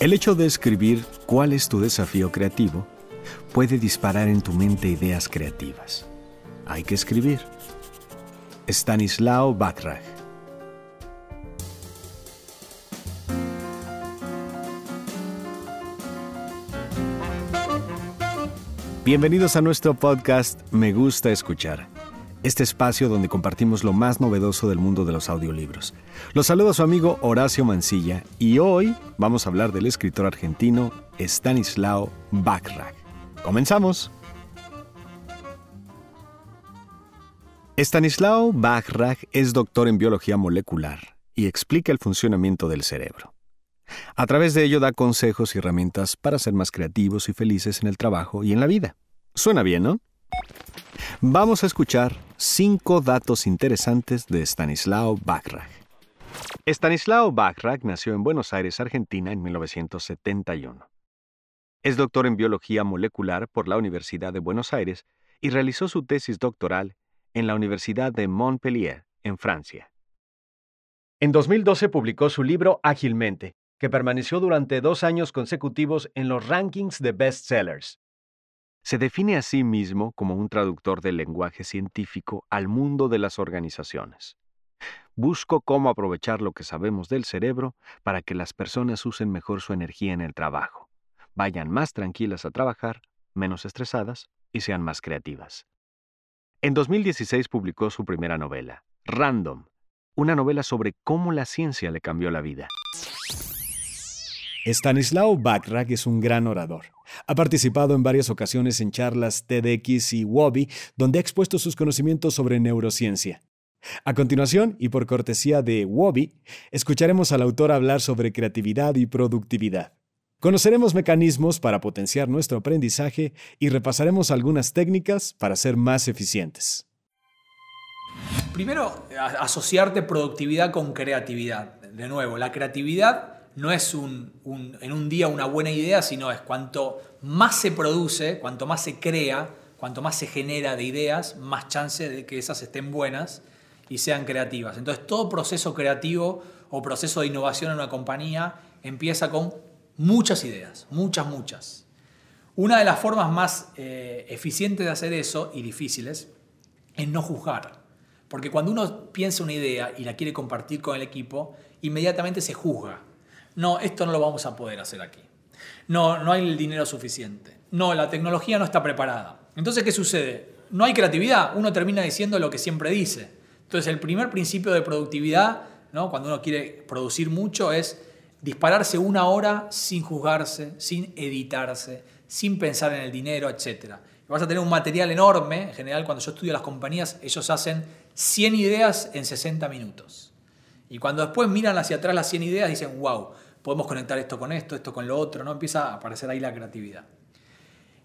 El hecho de escribir cuál es tu desafío creativo puede disparar en tu mente ideas creativas. Hay que escribir. Stanislao Bachrach Bienvenidos a nuestro podcast Me gusta escuchar, este espacio donde compartimos lo más novedoso del mundo de los audiolibros. Los saludo a su amigo Horacio Mancilla y hoy vamos a hablar del escritor argentino Stanislao Bachrach. ¡Comenzamos! Stanislao Bachrach es doctor en biología molecular y explica el funcionamiento del cerebro. A través de ello da consejos y herramientas para ser más creativos y felices en el trabajo y en la vida. Suena bien, ¿no? Vamos a escuchar cinco datos interesantes de Stanislao Bachrach. Stanislao Bachrach nació en Buenos Aires, Argentina, en 1971. Es doctor en biología molecular por la Universidad de Buenos Aires y realizó su tesis doctoral en la Universidad de Montpellier, en Francia. En 2012 publicó su libro Ágilmente, que permaneció durante dos años consecutivos en los rankings de bestsellers. Se define a sí mismo como un traductor del lenguaje científico al mundo de las organizaciones. Busco cómo aprovechar lo que sabemos del cerebro para que las personas usen mejor su energía en el trabajo, vayan más tranquilas a trabajar, menos estresadas y sean más creativas. En 2016 publicó su primera novela, Random, una novela sobre cómo la ciencia le cambió la vida. Stanislao Bachrach es un gran orador. Ha participado en varias ocasiones en charlas TEDx y WOBI, donde ha expuesto sus conocimientos sobre neurociencia. A continuación, y por cortesía de WOBI, escucharemos al autor hablar sobre creatividad y productividad. Conoceremos mecanismos para potenciar nuestro aprendizaje y repasaremos algunas técnicas para ser más eficientes. Primero, asociarte productividad con creatividad. De nuevo, la creatividad no es un, en un día una buena idea, sino es cuanto más se produce, cuanto más se crea, cuanto más se genera de ideas, más chance de que esas estén buenas y sean creativas. Entonces todo proceso creativo o proceso de innovación en una compañía empieza con muchas ideas, muchas, muchas. Una de las formas más eh, eficientes de hacer eso y difíciles es no juzgar. Porque cuando uno piensa una idea y la quiere compartir con el equipo, inmediatamente se juzga no, esto no lo vamos a poder hacer aquí. No, no hay el dinero suficiente. No, la tecnología no está preparada. Entonces, ¿qué sucede? No hay creatividad, uno termina diciendo lo que siempre dice. Entonces, el primer principio de productividad, cuando uno quiere producir mucho, es dispararse una hora sin juzgarse, sin editarse, sin pensar en el dinero, etc. vas a tener un material enorme. En general, cuando yo estudio las compañías, ellos hacen 100 ideas en 60 minutos. Y cuando después miran hacia atrás las 100 ideas, dicen, wow, podemos conectar esto con esto, esto con lo otro, ¿no? Empieza a aparecer ahí la creatividad.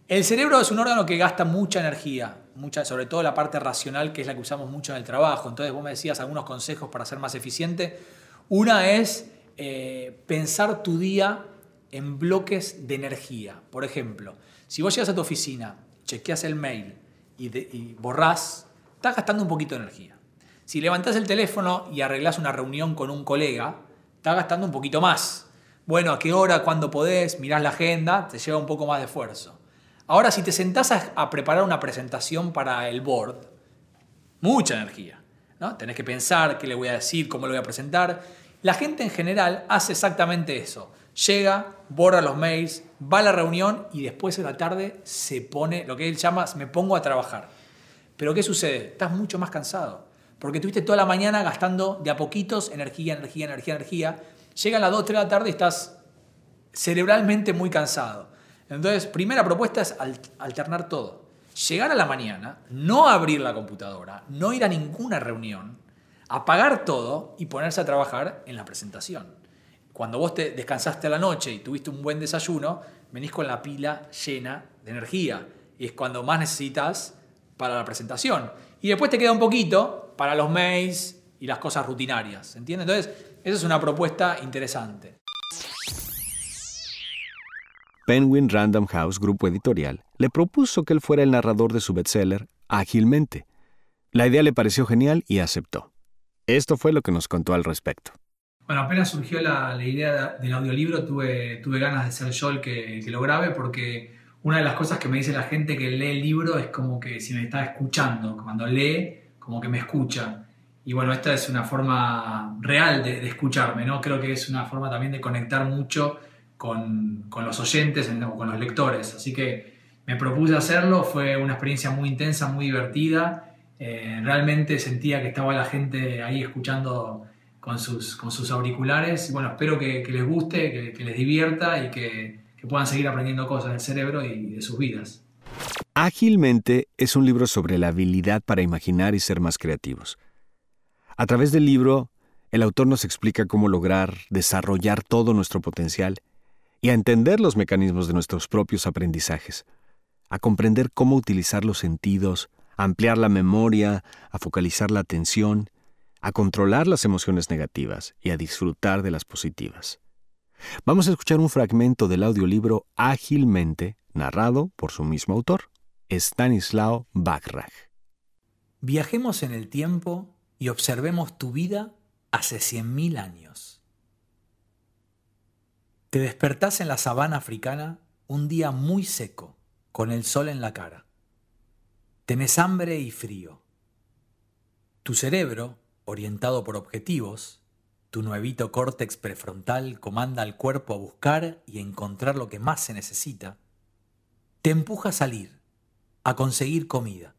El cerebro es un órgano que gasta mucha energía, sobre todo la parte racional, que es la que usamos mucho en el trabajo. Entonces vos me decías algunos consejos para ser más eficiente. Una es eh, pensar tu día en bloques de energía. Por ejemplo, si vos llegas a tu oficina, chequeas el mail y, y borrás, estás gastando un poquito de energía. Si levantás el teléfono y arreglás una reunión con un colega, estás gastando un poquito más. Bueno, a qué hora, cuándo podés, mirás la agenda, te lleva un poco más de esfuerzo. Ahora, si te sentás a, preparar una presentación para el board, mucha energía. ¿no? Tenés que pensar qué le voy a decir, cómo lo voy a presentar. La gente en general hace exactamente eso. Llega, borra los mails, va a la reunión y después de la tarde se pone, lo que él llama, me pongo a trabajar. Pero ¿qué sucede? Estás mucho más cansado porque tuviste toda la mañana gastando de a poquitos energía, energía, energía, energía. Llega a las 2, 3 de la tarde y estás cerebralmente muy cansado. Entonces, primera propuesta es alternar todo. Llegar a la mañana, no abrir la computadora, no ir a ninguna reunión, apagar todo y ponerse a trabajar en la presentación. Cuando vos te descansaste a la noche y tuviste un buen desayuno, venís con la pila llena de energía. Y es cuando más necesitas para la presentación. Y después te queda un poquito para los mails y las cosas rutinarias. ¿Entiendes? Entonces, esa es una propuesta interesante. Penguin Random House, grupo editorial, le propuso que él fuera el narrador de su bestseller ágilmente. La idea le pareció genial y aceptó. Esto fue lo que nos contó al respecto. Bueno, apenas surgió la, idea del audiolibro, tuve, tuve ganas de ser yo el que, que, lo grabe porque una de las cosas que me dice la gente que lee el libro es como que si me está escuchando, cuando lee, como que me escucha. Y bueno, esta es una forma real de, escucharme, ¿no? Creo que es una forma también de conectar mucho con, con los oyentes, con los lectores. Así que me propuse hacerlo, fue una experiencia muy intensa, muy divertida. Eh, realmente sentía que estaba la gente ahí escuchando con sus, con sus auriculares. Bueno, espero que, les guste, que, les divierta y que, que puedan seguir aprendiendo cosas del cerebro y de sus vidas. Ágilmente es un libro sobre la habilidad para imaginar y ser más creativos. A través del libro, el autor nos explica cómo lograr desarrollar todo nuestro potencial y a entender los mecanismos de nuestros propios aprendizajes, a comprender cómo utilizar los sentidos, a ampliar la memoria, a focalizar la atención a controlar las emociones negativas y a disfrutar de las positivas. Vamos a escuchar un fragmento del audiolibro Ágilmente, narrado por su mismo autor, Stanislao Bachrach. Viajemos en el tiempo y observemos tu vida hace 100.000 años. Te despertás en la sabana africana un día muy seco, con el sol en la cara. Tenés hambre y frío. Tu cerebro, orientado por objetivos, tu nuevito córtex prefrontal comanda al cuerpo a buscar y encontrar lo que más se necesita, te empuja a salir, a conseguir comida.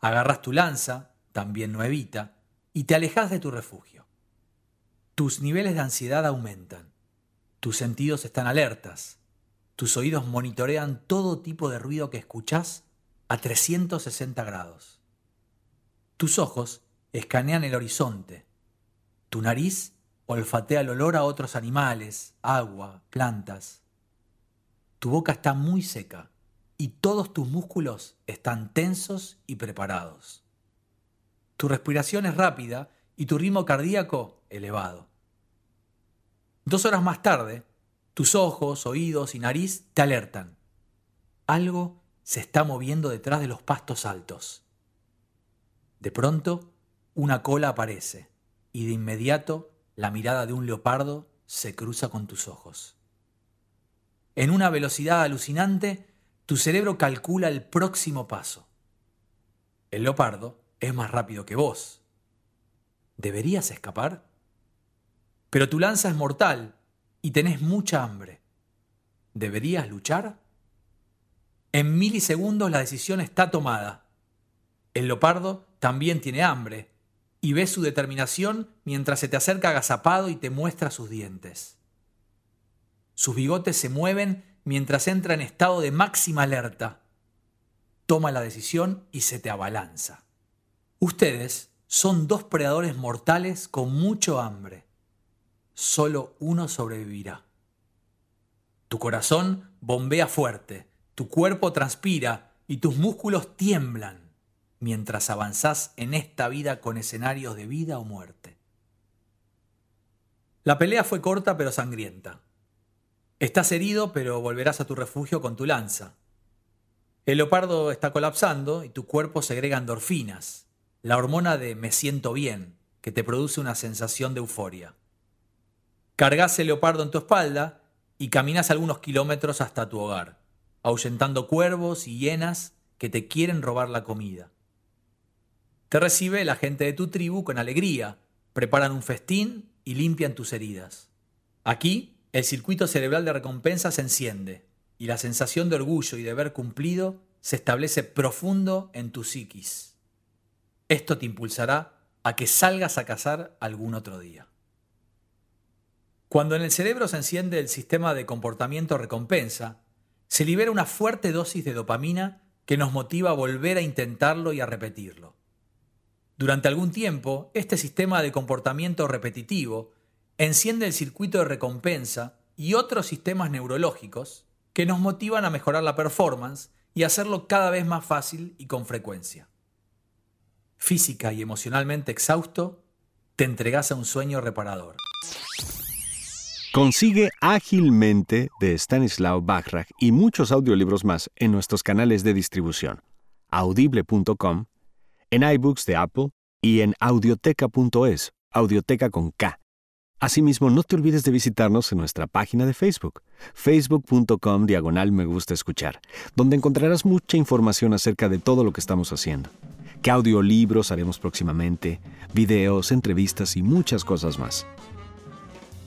Agarras tu lanza, también nuevita, y te alejas de tu refugio. Tus niveles de ansiedad aumentan, tus sentidos están alertas, tus oídos monitorean todo tipo de ruido que escuchás a 360 grados. Tus ojos escanean el horizonte. Tu nariz olfatea el olor a otros animales, agua, plantas. Tu boca está muy seca y todos tus músculos están tensos y preparados. Tu respiración es rápida y tu ritmo cardíaco elevado. Dos horas más tarde, tus ojos, oídos y nariz te alertan. Algo se está moviendo detrás de los pastos altos. De pronto, una cola aparece y de inmediato la mirada de un leopardo se cruza con tus ojos. En una velocidad alucinante, tu cerebro calcula el próximo paso. El leopardo es más rápido que vos. ¿Deberías escapar? Pero tu lanza es mortal y tenés mucha hambre. ¿Deberías luchar? En milisegundos la decisión está tomada. El leopardo también tiene hambre y ves su determinación mientras se te acerca agazapado y te muestra sus dientes. Sus bigotes se mueven mientras entra en estado de máxima alerta. Toma la decisión y se te abalanza. Ustedes son dos predadores mortales con mucho hambre. Solo uno sobrevivirá. Tu corazón bombea fuerte, tu cuerpo transpira y tus músculos tiemblan mientras avanzás en esta vida con escenarios de vida o muerte. La pelea fue corta pero sangrienta. Estás herido pero volverás a tu refugio con tu lanza. El leopardo está colapsando y tu cuerpo segrega endorfinas, la hormona de me siento bien, que te produce una sensación de euforia. Cargas el leopardo en tu espalda y caminas algunos kilómetros hasta tu hogar, ahuyentando cuervos y hienas que te quieren robar la comida. Te recibe la gente de tu tribu con alegría, preparan un festín y limpian tus heridas. Aquí, el circuito cerebral de recompensa se enciende y la sensación de orgullo y de haber cumplido se establece profundo en tu psiquis. Esto te impulsará a que salgas a cazar algún otro día. Cuando en el cerebro se enciende el sistema de comportamiento recompensa, se libera una fuerte dosis de dopamina que nos motiva a volver a intentarlo y a repetirlo. Durante algún tiempo, este sistema de comportamiento repetitivo enciende el circuito de recompensa y otros sistemas neurológicos que nos motivan a mejorar la performance y hacerlo cada vez más fácil y con frecuencia. Física y emocionalmente exhausto, te entregas a un sueño reparador. Consigue ágilmente de Stanislaw Bachrach y muchos audiolibros más en nuestros canales de distribución, audible.com en iBooks de Apple y en audioteca.es, audioteca con K Asimismo, no te olvides de visitarnos en nuestra página de Facebook, facebook.com diagonal me gusta escuchar, donde encontrarás mucha información acerca de todo lo que estamos haciendo. Qué audiolibros haremos próximamente, videos, entrevistas y muchas cosas más.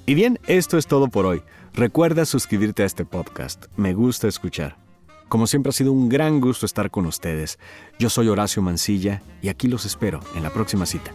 Y bien, esto es todo por hoy. Recuerda suscribirte a este podcast. Me gusta escuchar. Como siempre ha sido un gran gusto estar con ustedes. Yo soy Horacio Mancilla y aquí los espero en la próxima cita.